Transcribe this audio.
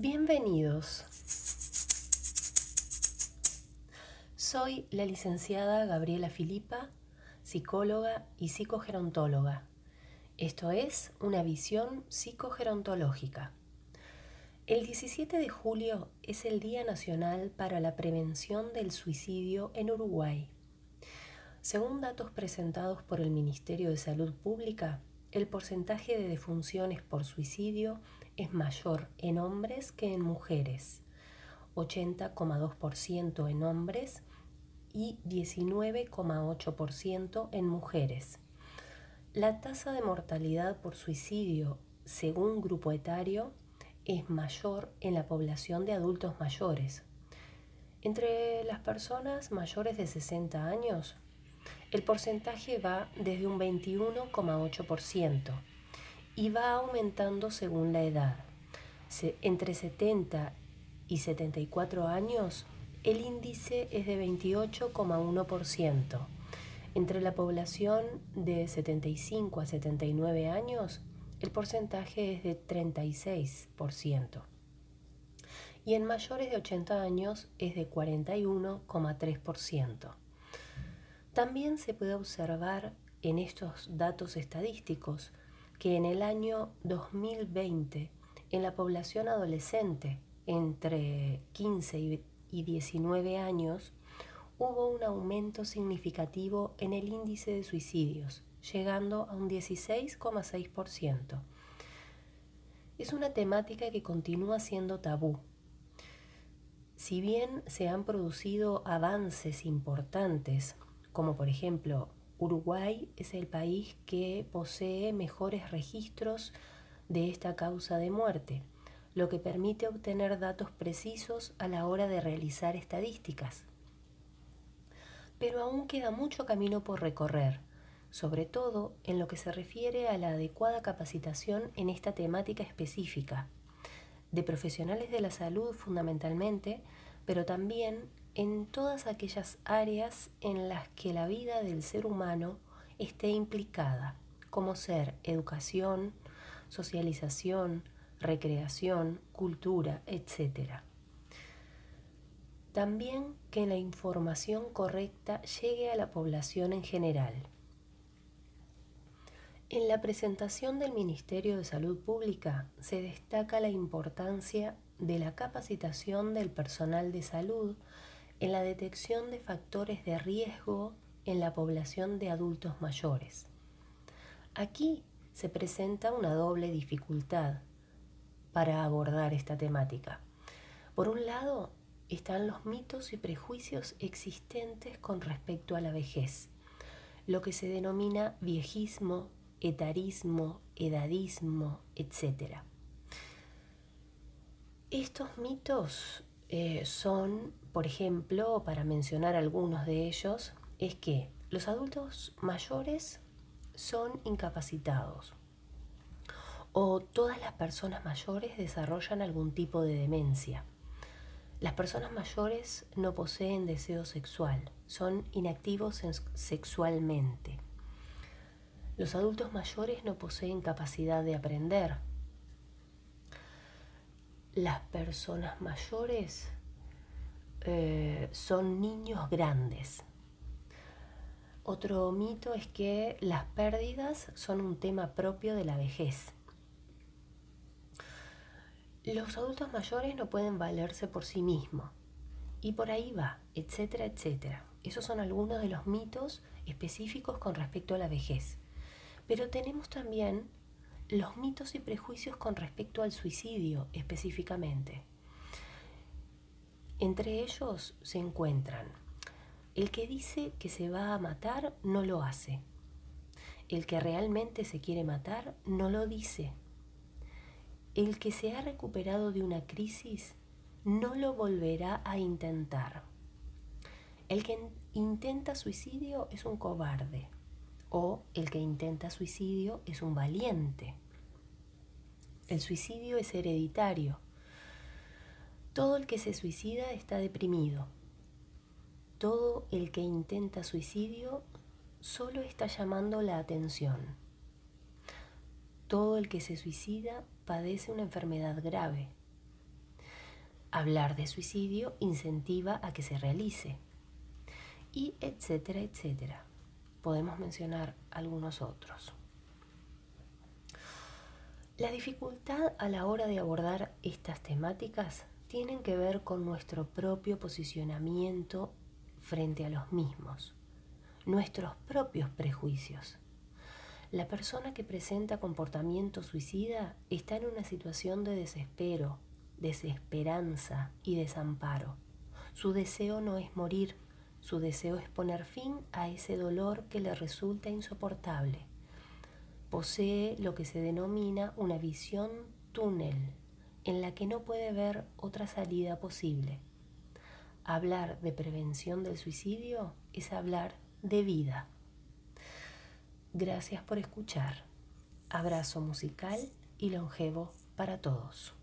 Bienvenidos. Soy la licenciada Gabriela Filipa, psicóloga y psicogerontóloga. Esto es una visión psicogerontológica. El 17 de julio es el Día Nacional para la Prevención del Suicidio en Uruguay. Según datos presentados por el Ministerio de Salud Pública, el porcentaje de defunciones por suicidio es mayor en hombres que en mujeres, 80,2% en hombres y 19,8% en mujeres. La tasa de mortalidad por suicidio, según grupo etario, es mayor en la población de adultos mayores. Entre las personas mayores de 60 años, el porcentaje va desde un 21,8% y va aumentando según la edad. Entre 70 y 74 años, el índice es de 28,1%. Entre la población de 75 a 79 años, el porcentaje es de 36%. Y en mayores de 80 años es de 41,3%. También se puede observar en estos datos estadísticos que en el año 2020, en la población adolescente entre 15 y 19 años, hubo un aumento significativo en el índice de suicidios, llegando a un 16,6%. Es una temática que continúa siendo tabú. Si bien se han producido avances importantes, como por ejemplo Uruguay es el país que posee mejores registros de esta causa de muerte, lo que permite obtener datos precisos a la hora de realizar estadísticas. Pero aún queda mucho camino por recorrer, sobre todo en lo que se refiere a la adecuada capacitación en esta temática específica, de profesionales de la salud fundamentalmente, pero también en todas aquellas áreas en las que la vida del ser humano esté implicada, como ser educación, socialización, recreación, cultura, etc. También que la información correcta llegue a la población en general. En la presentación del Ministerio de Salud Pública se destaca la importancia de la capacitación del personal de salud en la detección de factores de riesgo en la población de adultos mayores. Aquí se presenta una doble dificultad para abordar esta temática. Por un lado, están los mitos y prejuicios existentes con respecto a la vejez, lo que se denomina viejismo, etarismo, edadismo, etc. Estos mitos eh, son, por ejemplo, para mencionar algunos de ellos, es que los adultos mayores son incapacitados o todas las personas mayores desarrollan algún tipo de demencia. Las personas mayores no poseen deseo sexual, son inactivos sexualmente. Los adultos mayores no poseen capacidad de aprender, las personas mayores eh, son niños grandes. Otro mito es que las pérdidas son un tema propio de la vejez. Los adultos mayores no pueden valerse por sí mismos. Y por ahí va, etcétera, etcétera. Esos son algunos de los mitos específicos con respecto a la vejez. Pero tenemos también los mitos y prejuicios con respecto al suicidio específicamente. Entre ellos se encuentran el que dice que se va a matar no lo hace. El que realmente se quiere matar no lo dice. El que se ha recuperado de una crisis no lo volverá a intentar. El que intenta suicidio es un cobarde o el que intenta suicidio es un valiente. El suicidio es hereditario. Todo el que se suicida está deprimido. Todo el que intenta suicidio solo está llamando la atención. Todo el que se suicida padece una enfermedad grave. Hablar de suicidio incentiva a que se realice. Y etcétera, etcétera. Podemos mencionar algunos otros. La dificultad a la hora de abordar estas temáticas tienen que ver con nuestro propio posicionamiento frente a los mismos, nuestros propios prejuicios. La persona que presenta comportamiento suicida está en una situación de desespero, desesperanza y desamparo. Su deseo no es morir, su deseo es poner fin a ese dolor que le resulta insoportable. Posee lo que se denomina una visión túnel, en la que no puede ver otra salida posible. Hablar de prevención del suicidio es hablar de vida. Gracias por escuchar. Abrazo musical y longevo para todos.